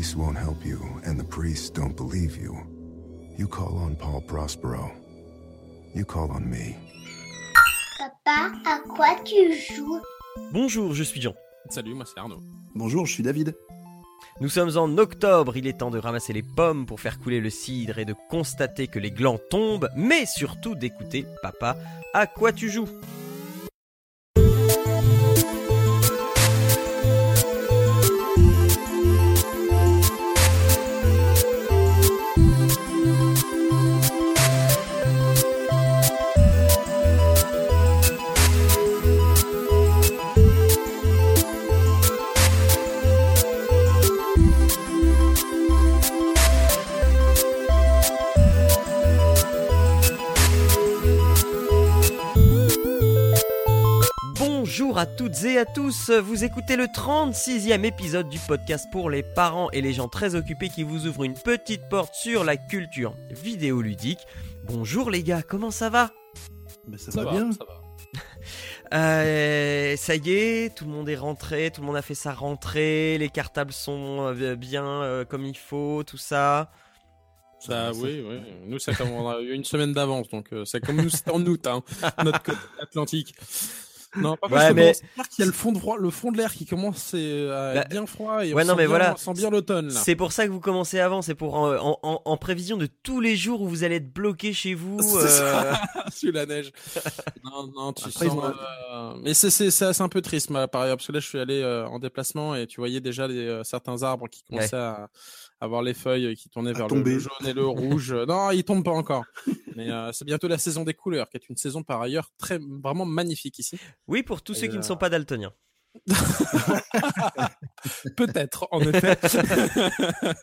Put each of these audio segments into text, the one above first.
police won't help you and the priests don't believe you, you call on Paul Prospero. You call on me. Papa, à quoi tu joues? Bonjour, je suis Jean. Salut, moi c'est Arnaud. Bonjour, je suis David. Nous sommes en octobre, il est temps de ramasser les pommes pour faire couler le cidre et de constater que les glands tombent, mais surtout d'écouter Papa, à quoi tu joues? Toutes et à tous, vous écoutez le 36e épisode du podcast pour les parents et les gens très occupés qui vous ouvrent une petite porte sur la culture vidéoludique. Bonjour les gars, comment ça va? Ben, ça, va bien. Ça va. Euh, ça y est, tout le monde est rentré, tout le monde a fait sa rentrée, les cartables sont euh, bien euh, comme il faut, tout ça. Ça, oui, oui. Nous, ça on a eu une semaine d'avance, donc euh, c'est comme nous, c'était en août, hein, notre côte atlantique. Non, pas Ouais, parce que mais- qu'il y a le fond de, froid- le fond de l'air qui commence euh, à Bah, être bien froid et ouais, on, non, sent mais bien, voilà. on sent bien l'automne là. C'est pour ça que vous commencez avant, c'est pour en, en- en- en prévision de tous les jours où vous allez être bloqué chez vous. C'est euh, ça. Sur la neige. Non, non, tu Après, sens. euh, Mais c'est c'est un peu triste, ma- par ailleurs, parce que là, je suis allé euh, en déplacement et tu voyais déjà les, euh, certains arbres qui commençaient à avoir les feuilles qui tournaient À vers le, tomber. le jaune et le rouge. non, ils tombent pas encore. Mais euh, c'est bientôt la saison des couleurs, qui est une saison par ailleurs très vraiment magnifique ici. Oui, pour tous ceux qui ne euh, sont pas daltoniens. Peut-être, en effet.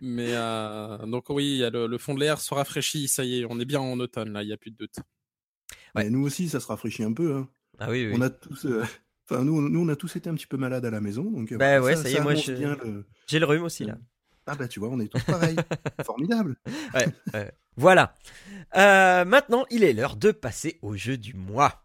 Mais euh, donc oui, il y a le, le fond de l'air se rafraîchit. Ça y est, on est bien en automne là. Il y a plus de doute. Ouais. Nous aussi, ça se rafraîchit un peu. hein. Ah oui, oui. On a tous, euh, enfin nous, on- nous, on a tous été un petit peu malades à la maison, donc. euh, Bah ouais, ça y est, moi, je- le- J'ai le rhume aussi là. Ah bah tu vois, on est tous pareils. Formidable. Voilà. Euh, maintenant, il est l'heure de passer au jeu du mois.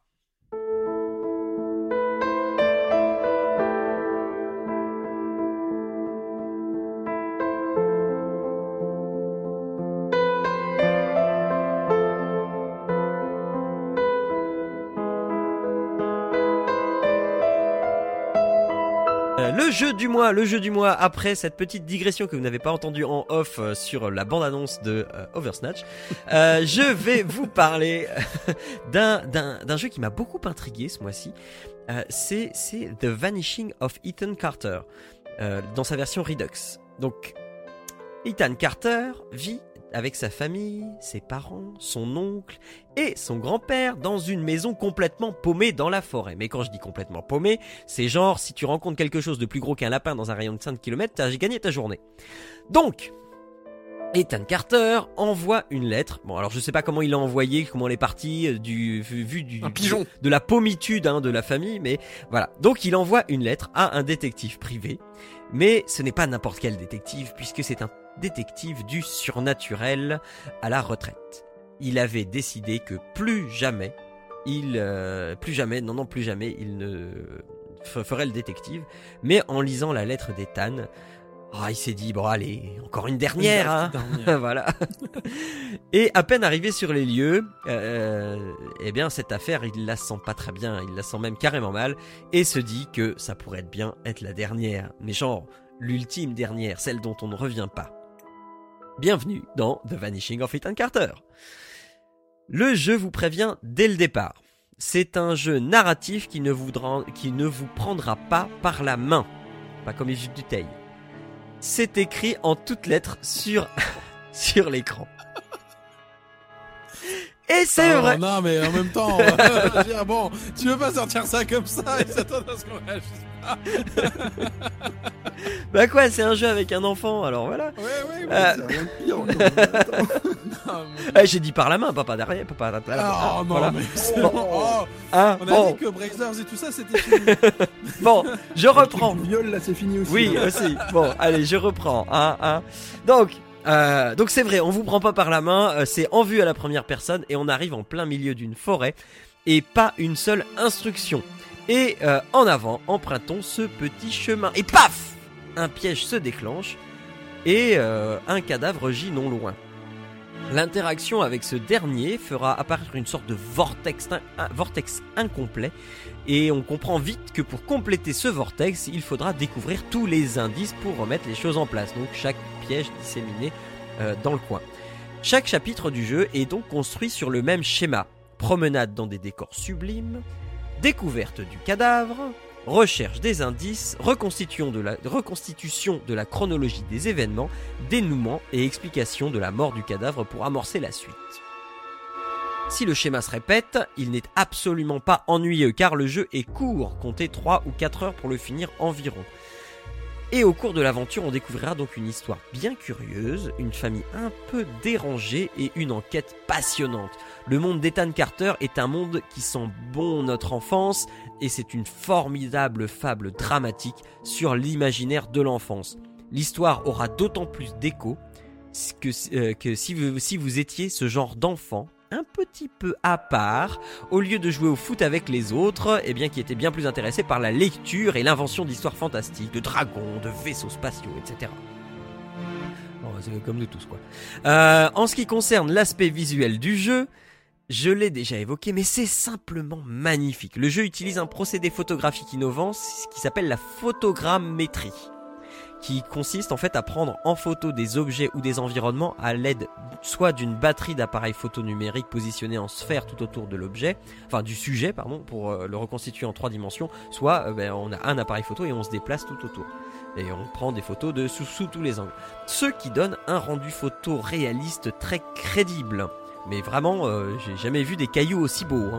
Euh, Le jeu du mois, le jeu du mois, après cette petite digression que vous n'avez pas entendue en off euh, sur la bande-annonce de euh, Oversnatch, je vais vous parler d'un, jeu qui m'a beaucoup intrigué ce mois-ci. C'est, c'est The Vanishing of Ethan Carter, dans sa version Redux. Donc, Ethan Carter vit avec sa famille, ses parents, son oncle et son grand-père dans une maison complètement paumée dans la forêt. Mais quand je dis complètement paumée, c'est genre si tu rencontres quelque chose de plus gros qu'un lapin dans un rayon de 5 km, t'as gagné ta journée. Donc, Ethan Carter envoie une lettre. Bon, alors je sais pas comment il l'a envoyé, comment elle est partie, euh, du vu, vu du Un pigeon. de la pommitude hein, de la famille, mais voilà. Donc il envoie une lettre à un détective privé, mais ce n'est pas n'importe quel détective puisque c'est un détective du surnaturel à la retraite. Il avait décidé que plus jamais, il, euh, plus jamais, non non plus jamais, il ne ferait le détective. Mais en lisant la lettre d'Ethan, ah, il s'est dit bon allez, encore une dernière. hein. Dernière. voilà. Et à peine arrivé sur les lieux, euh, eh bien cette affaire, il la sent pas très bien, il la sent même carrément mal, et se dit que ça pourrait être bien être la dernière, mais genre l'ultime dernière, celle dont on ne revient pas. Bienvenue dans The Vanishing of Ethan Carter. Le jeu vous prévient dès le départ. C'est un jeu narratif qui ne, voudra, qui ne vous prendra pas par la main, pas comme les jeux du Teil. C'est écrit en toutes lettres sur sur l'écran. Et c'est Ah, vrai. Non, mais en même temps, euh, dire, bon, tu veux pas sortir ça comme ça et s'attendre à ce qu'on réagisse Bah quoi, c'est un jeu avec un enfant, alors voilà. Ouais, ouais, ouais. Euh, C'est rien de pire. encore. Non, mais- Eh, J'ai dit par la main, pas par derrière, pas par derrière. Ah, non, voilà. mais c'est Bon. Oh, Hein, on a bon, dit que Brazers et tout ça, c'était fini. bon, je reprends. Viol là, c'est fini aussi. Oui, hein. aussi. Bon, allez, je reprends. Hein, hein. Donc, euh, donc c'est vrai, on vous prend pas par la main. euh, C'est en vue à la première personne et on arrive en plein milieu d'une forêt et pas une seule instruction. Et euh, en avant, empruntons ce petit chemin. Et paf Un piège se déclenche. et euh, un cadavre gît non loin. L'interaction avec ce dernier fera apparaître une sorte de vortex, incomplet et on comprend vite que pour compléter ce vortex, il faudra découvrir tous les indices pour remettre les choses en place. Donc chaque piège disséminé euh, dans le coin. Chaque chapitre du jeu est donc construit sur le même schéma. Promenade dans des décors sublimes, découverte du cadavre, recherche des indices, reconstitution de, la, chronologie des événements, dénouement et explication de la mort du cadavre pour amorcer la suite. Si le schéma se répète, il n'est absolument pas ennuyeux car le jeu est court, comptez 3 ou 4 heures pour le finir environ. Et au cours de l'aventure, on découvrira donc une histoire bien curieuse, une famille un peu dérangée et une enquête passionnante. Le monde d'Ethan Carter est un monde qui sent bon notre enfance et c'est une formidable fable dramatique sur l'imaginaire de l'enfance. L'histoire aura d'autant plus d'écho que, euh, si, vous, étiez ce genre d'enfant un petit peu à part, au lieu de jouer au foot avec les autres, eh bien qui étaient bien plus intéressés par la lecture et l'invention d'histoires fantastiques, de dragons, de vaisseaux spatiaux, etc. Bon, c'est comme nous tous quoi. Euh, en ce qui concerne l'aspect visuel du jeu, je l'ai déjà évoqué, mais c'est simplement magnifique. Le jeu utilise un procédé photographique innovant qui s'appelle la photogrammétrie qui consiste en fait à prendre en photo des objets ou des environnements à l'aide soit d'une batterie d'appareils photo numériques positionnés en sphère tout autour de l'objet, enfin du sujet pardon, pour euh, le reconstituer en trois dimensions, soit euh, ben, on a un appareil photo et on se déplace tout autour. Et on prend des photos de sous tous les angles. Ce qui donne un rendu photo réaliste très crédible. Mais vraiment, euh, j'ai jamais vu des cailloux aussi beaux.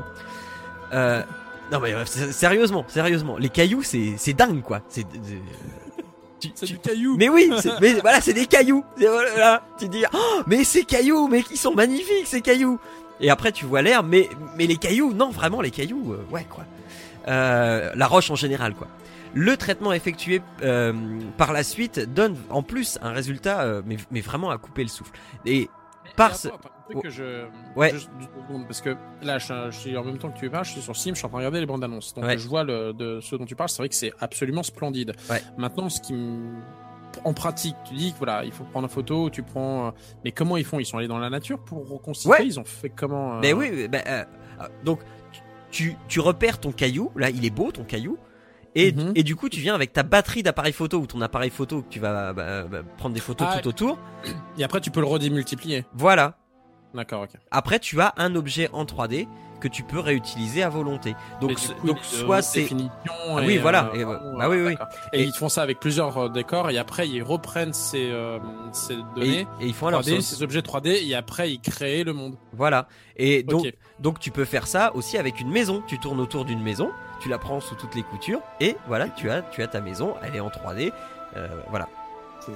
Hein. non mais sérieusement, sérieusement, les cailloux c'est dingue quoi. C'est c'est du caillou. Mais oui, mais voilà, c'est des cailloux. Voilà, tu dis, oh, mais ces cailloux, mais ils sont magnifiques ces cailloux. Et après tu vois l'air, mais mais les cailloux, non, vraiment les cailloux, euh, ouais quoi. Euh, la roche en général quoi. Le traitement effectué euh, par la suite donne en plus un résultat, mais, mais vraiment à couper le souffle. Et par ce... que je. Ouais. parce que là, je, suis en même temps que tu parles, je suis sur Steam, je suis en train de regarder les bandes annonces. Donc je vois le, de ce dont tu parles, c'est vrai que c'est absolument splendide. Ouais. Maintenant, ce qui en pratique, tu dis que voilà, il faut prendre une photo, tu prends. Euh, mais comment ils font? Ils sont allés dans la nature pour reconstituer? Ouais. Ils ont fait comment euh? Mais oui, bah, euh, donc tu, tu repères ton caillou. Là, il est beau ton caillou. Et, mhm. et, du coup, tu viens avec ta batterie d'appareil photo ou ton appareil photo que tu vas bah, bah, prendre des photos ah, tout autour. Et après, tu peux le redémultiplier. Voilà. D'accord, ok. Après, tu as un objet en 3D que tu peux réutiliser à volonté. Donc, donc soit c'est ah oui, voilà. Et, bah oui, oui. Et, ils font ça avec plusieurs euh, décors et après ils reprennent ces, euh, ces données et, ils font alors ces objets 3D et après ils créent le monde. Voilà. Et donc donc tu peux faire ça aussi avec une maison. Tu tournes autour d'une maison, tu la prends sous toutes les coutures et voilà, tu as tu as ta maison. Elle est en 3D. Euh, voilà.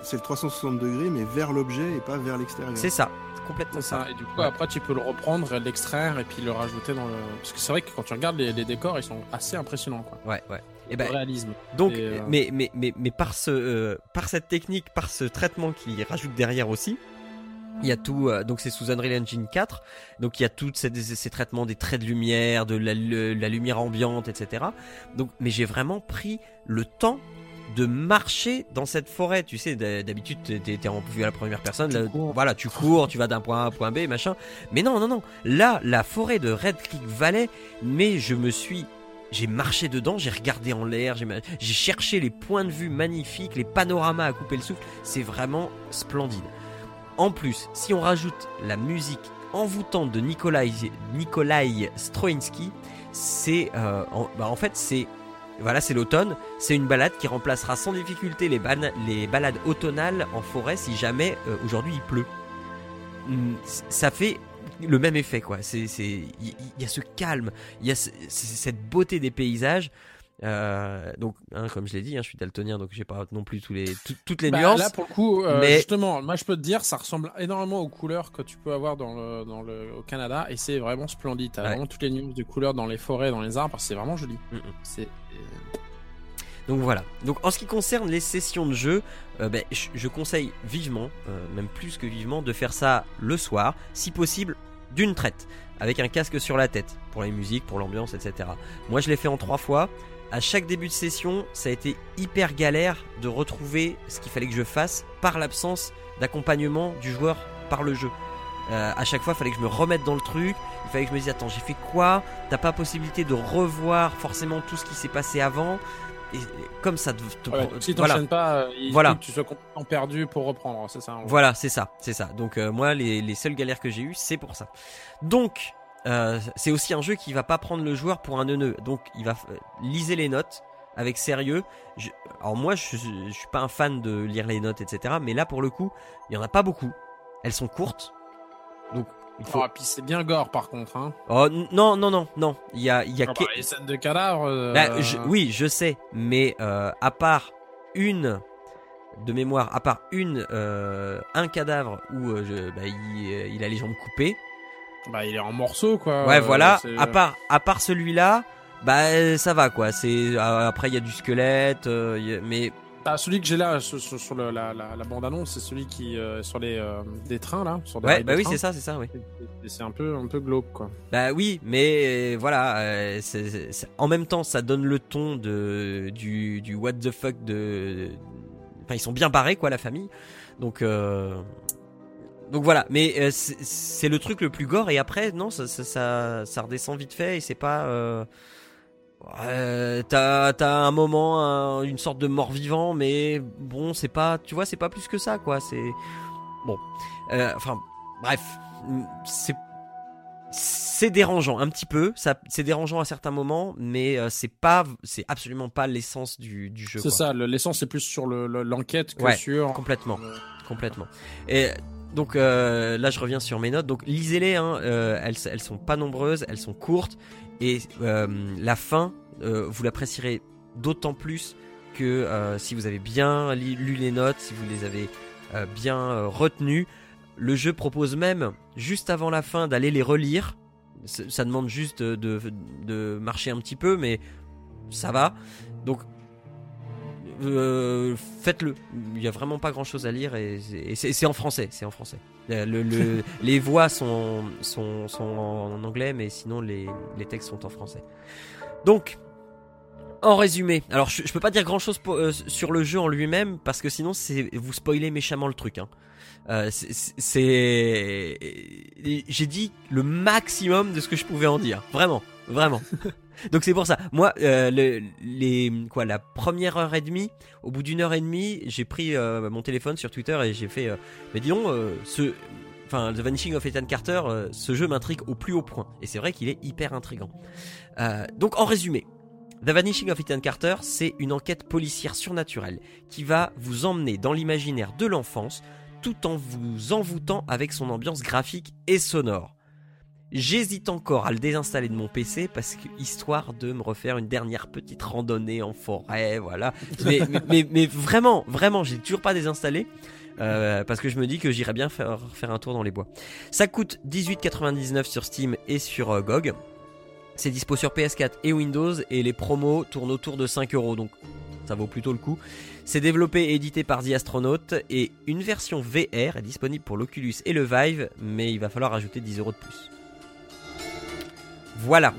C'est le 360 degrés mais vers l'objet et pas vers l'extérieur. C'est ça complètement ça. Et du coup, après, tu peux le reprendre, l'extraire et puis le rajouter dans le. Parce que c'est vrai que quand tu regardes les, décors, ils sont assez impressionnants, quoi. Ouais, ouais. Et ben, réalisme. Donc, euh, mais, mais, mais, mais par ce, euh, par cette technique, par ce traitement qui rajoute derrière aussi, il y a tout, euh, donc c'est sous Unreal Engine 4, donc il y a tous ces, ces, traitements des traits de lumière, de la, la lumière ambiante, etc. Donc, mais j'ai vraiment pris le temps de marcher dans cette forêt. Tu sais, d'habitude, t'es en vue à la première personne. voilà, tu cours, tu vas d'un point A à un point B, machin. Mais non, non, non. Là, la forêt de Red Creek Valley, mais je me suis j'ai marché dedans, j'ai regardé en l'air, j'ai cherché les points de vue magnifiques, les panoramas à couper le souffle. C'est vraiment splendide. En plus, si on rajoute la musique envoûtante de Nikolai, Nikolai Stroinsky, c'est euh, bah, en fait c'est voilà, c'est l'automne. C'est une balade qui remplacera sans difficulté les, balades automnales en forêt si jamais euh, aujourd'hui il pleut. Hmm, ça fait le même effet, quoi. C'est, il y, a ce calme, il y a cette beauté des paysages. Euh, donc, hein, comme je l'ai dit, hein, je suis daltonien, donc j'ai pas non plus tous les, toutes les bah, nuances. Là, pour le coup, euh, mais... justement, moi je peux te dire, ça ressemble énormément aux couleurs que tu peux avoir dans le, dans le, au Canada, et c'est vraiment splendide. T'as vraiment toutes les nuances de couleurs dans les forêts, dans les arbres, c'est vraiment joli. Mm, mm. C'est donc voilà. Donc en ce qui concerne les sessions de jeu, euh, ben, je, conseille vivement, même plus que vivement, de faire ça le soir, si possible d'une traite, avec un casque sur la tête, pour les musiques, pour l'ambiance, etc. Moi je l'ai fait en trois fois à chaque début de session, ça a été hyper galère de retrouver ce qu'il fallait que je fasse par l'absence d'accompagnement du joueur par le jeu. Euh, à chaque fois, il fallait que je me remette dans le truc. Il fallait que je me dise attends, j'ai fait quoi? T'as pas possibilité de revoir forcément tout ce qui s'est passé avant? Et comme ça te, te- Ouais, si voilà. pas, euh, il Voilà. faut que tu sois complètement perdu pour reprendre, c'est ça. Voilà, c'est ça, c'est ça. Donc euh, moi, les, les seules galères que j'ai eues, c'est pour ça. Donc, euh, c'est aussi un jeu qui va pas prendre le joueur pour un neuneu. Donc, il va euh, liser les notes avec sérieux. Je- alors moi, je, je suis pas un fan de lire les notes, etc. Mais là, pour le coup, il y en a pas beaucoup. Elles sont courtes. Donc, il faut. Puis c'est bien gore par contre. Hein. Oh non, non, non, non. Il y a, il y a Ah, bah, les scènes de cadavres. euh, Bah, je- oui, je sais, mais euh, à part une de mémoire, à part une un cadavre où bah, il, il a les jambes coupées. Bah, il est en morceaux quoi. ouais, voilà. À part à part celui-là, bah ça va quoi. C'est euh, après il y a du squelette, euh, a- mais Ah, celui que j'ai là sur, le- la, la, la bande annonce, c'est celui qui euh, sur les euh, des trains là. Sur des ouais, bah oui c'est ça, c'est ça, oui. C'est un peu un peu glauque quoi. Bah oui, mais euh, voilà, euh, c'est- c'est- c'est- en même temps, ça donne le ton de du, du what the fuck de. Enfin, ils sont bien barrés quoi, la famille. Donc euh, donc voilà, mais euh, c'est le truc le plus gore et après non, ça ça, ça, ça redescend vite fait et c'est pas. Euh, euh, t'as t'as un moment un- une sorte de mort vivant mais bon c'est pas tu vois c'est pas plus que ça quoi c'est bon Euh, enfin bref c'est c'est dérangeant un petit peu, ça c'est dérangeant à certains moments, mais euh, c'est pas, c'est absolument pas l'essence du, du jeu. C'est ça. le- L'essence c'est plus sur le- le- l'enquête que Ouais, sur. complètement, complètement. Et donc euh, là je reviens sur mes notes. Donc lisez-les, hein, euh, elles elles sont pas nombreuses, elles sont courtes et euh, la fin vous l'apprécierez d'autant plus que si vous avez bien lu les notes, si vous les avez bien retenues. Le jeu propose même, juste avant la fin, d'aller les relire. Ça demande juste de, de, de marcher un petit peu, mais ça va. Donc, euh, faites-le. Il y a vraiment pas grand-chose à lire et c'est- et c'est c'est en français. C'est en français. Euh, Le, le- les voix sont, sont, sont en anglais, mais sinon les, les textes sont en français. Donc, en résumé, alors je, je peux pas dire grand chose sur le jeu en lui-même parce que sinon c'est vous spoilez méchamment le truc. Hein. Euh, c'est- j'ai dit le maximum de ce que je pouvais en dire, vraiment, vraiment. Donc c'est pour ça. Moi, euh, le, les quoi, la première heure et demie, au bout d'une heure et demie, j'ai pris euh, mon téléphone sur Twitter et j'ai fait, euh, mais dis donc, euh, ce, The Vanishing of Ethan Carter, ce jeu m'intrigue au plus haut point. Et c'est vrai qu'il est hyper intrigant. Donc en résumé, The Vanishing of Ethan Carter, c'est une enquête policière surnaturelle qui va vous emmener dans l'imaginaire de l'enfance tout en vous envoûtant avec son ambiance graphique et sonore. J'hésite encore à le désinstaller de mon PC parce que histoire de me refaire une dernière petite randonnée en forêt, voilà. Mais, mais, mais, mais vraiment, vraiment, j'ai toujours pas désinstallé euh, parce que je me dis que j'irais bien faire, faire un tour dans les bois. Ça coûte 18,99 sur Steam et sur euh, GOG. C'est dispo sur PS4 et Windows et les promos tournent autour de 5 euros donc ça vaut plutôt le coup. C'est développé et édité par The Astronaut et une version VR est disponible pour l'Oculus et le Vive, mais il va falloir ajouter 10 euros de plus. Voilà,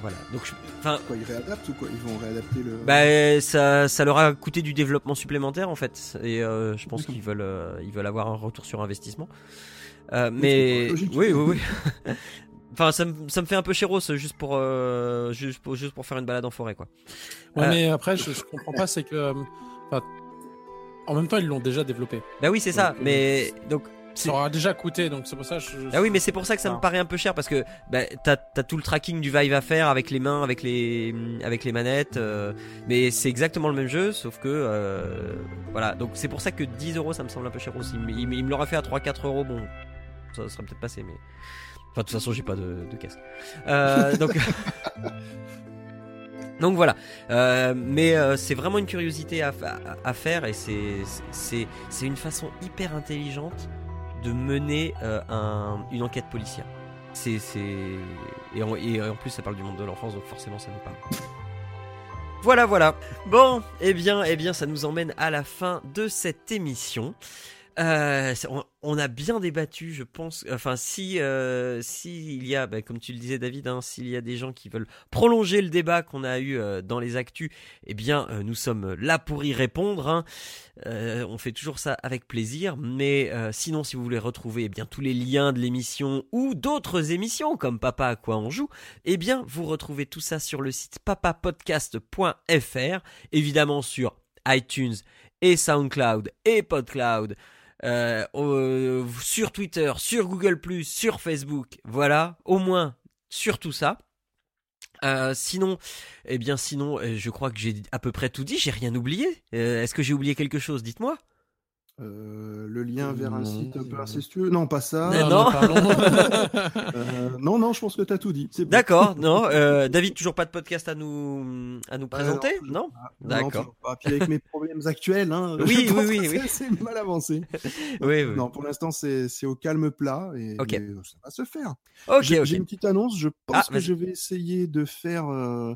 voilà. Donc, je- enfin, Quoi, ils réadaptent ou quoi? Ils vont réadapter le. bah, ça, ça leur a coûté du développement supplémentaire en fait, et euh, je pense qu'ils veulent, euh, ils veulent avoir un retour sur investissement. Euh, mais logique. oui, oui, oui. Enfin, ça me, ça me fait un peu chéros juste pour, euh, juste pour, juste pour faire une balade en forêt, quoi. Ouais, Euh, mais après, je, je comprends pas, c'est que. euh, enfin, en même temps, ils l'ont déjà développé. Bah oui, c'est ça. Donc, Mais donc, Ça aura déjà coûté, donc c'est pour ça. que Je, Ah oui, mais c'est pour ça que ça me Ah. paraît un peu cher parce que bah, t'as as tout le tracking du Vive à faire avec les mains, avec les avec les manettes, euh, mais c'est exactement le même jeu, sauf que euh, voilà. Donc c'est pour ça que 10 euros, ça me semble un peu cher aussi. Il, il- il me l'aurait fait à 3-4 euros, bon, ça serait peut-être passé, mais enfin de toute façon j'ai pas de, de casque. Euh, donc donc voilà. Euh, mais euh, c'est vraiment une curiosité à, à- à faire et c'est c'est c'est une façon hyper intelligente de mener euh, un- une enquête policière. C'est c'est et en, et en plus ça parle du monde de l'enfance donc forcément ça nous parle. Voilà voilà. Bon, eh bien eh bien ça nous emmène à la fin de cette émission. Euh, on, a bien débattu, je pense. Enfin, si, euh, si il y a, bah, comme tu le disais, David, hein, s'il y a des gens qui veulent prolonger le débat qu'on a eu euh, dans les actus, eh bien, euh, nous sommes là pour y répondre. hein. On fait toujours ça avec plaisir. Mais sinon, si vous voulez retrouver eh bien tous les liens de l'émission ou d'autres émissions comme Papa à quoi on joue, eh bien, vous retrouvez tout ça sur le site papapodcast.fr, évidemment sur iTunes et SoundCloud et PodCloud. Euh, euh, sur Twitter, sur Google ⁇ sur Facebook, voilà, au moins sur tout ça. Euh, sinon, eh bien sinon, euh, je crois que j'ai à peu près tout dit, j'ai rien oublié. Euh, Est-ce que j'ai oublié quelque chose? Dites-moi. Euh, le lien vers un site un peu c'est- incestueux Non, pas ça. Euh, non. Euh, non, non, je pense que t'as tout dit. C'est bon. D'accord, non. euh, David, toujours pas de podcast à nous à nous Ah, présenter, non. D'accord. Non, toujours pas. Puis avec mes problèmes actuels, hein, Oui, je pense oui, oui, que oui. c'est- mal avancé. Oui, oui. Non, pour l'instant, c'est c'est au calme plat et mais ça va se faire. Ok, J'ai une petite annonce. Je pense Ah, que vas-y. je vais essayer de faire euh,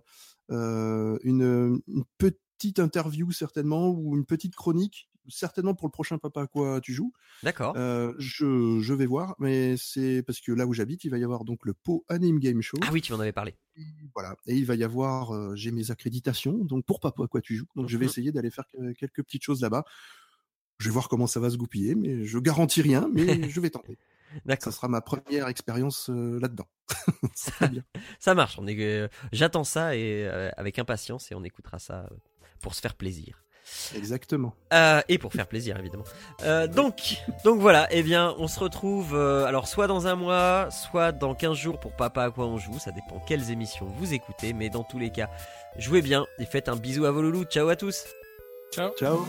euh, une, une petite interview certainement ou une petite chronique certainement pour le prochain Papa à quoi tu joues. D'accord. Euh, je, je vais voir, mais c'est parce que là où j'habite, il va y avoir donc le Pau Anime Game Show. Ah oui, tu m'en avais parlé. Et voilà. Et il va y avoir, euh, j'ai mes accréditations, donc pour Papa à quoi tu joues. Donc je vais Mhm. essayer d'aller faire que- quelques petites choses là-bas. Je vais voir comment ça va se goupiller, mais je garantis rien, mais je vais tenter. Ça D'accord. sera ma première expérience euh, là-dedans. Bien. Ça marche. On est. J'attends ça et avec impatience et on écoutera ça pour se faire plaisir. Exactement. Euh, et pour faire plaisir évidemment. Euh, donc, donc voilà, eh bien on se retrouve euh, alors soit dans un mois, soit dans 15 jours pour Papa à quoi on joue, ça dépend quelles émissions vous écoutez, mais dans tous les cas, jouez bien et faites un bisou à vos loulous, ciao à tous Ciao. Ciao.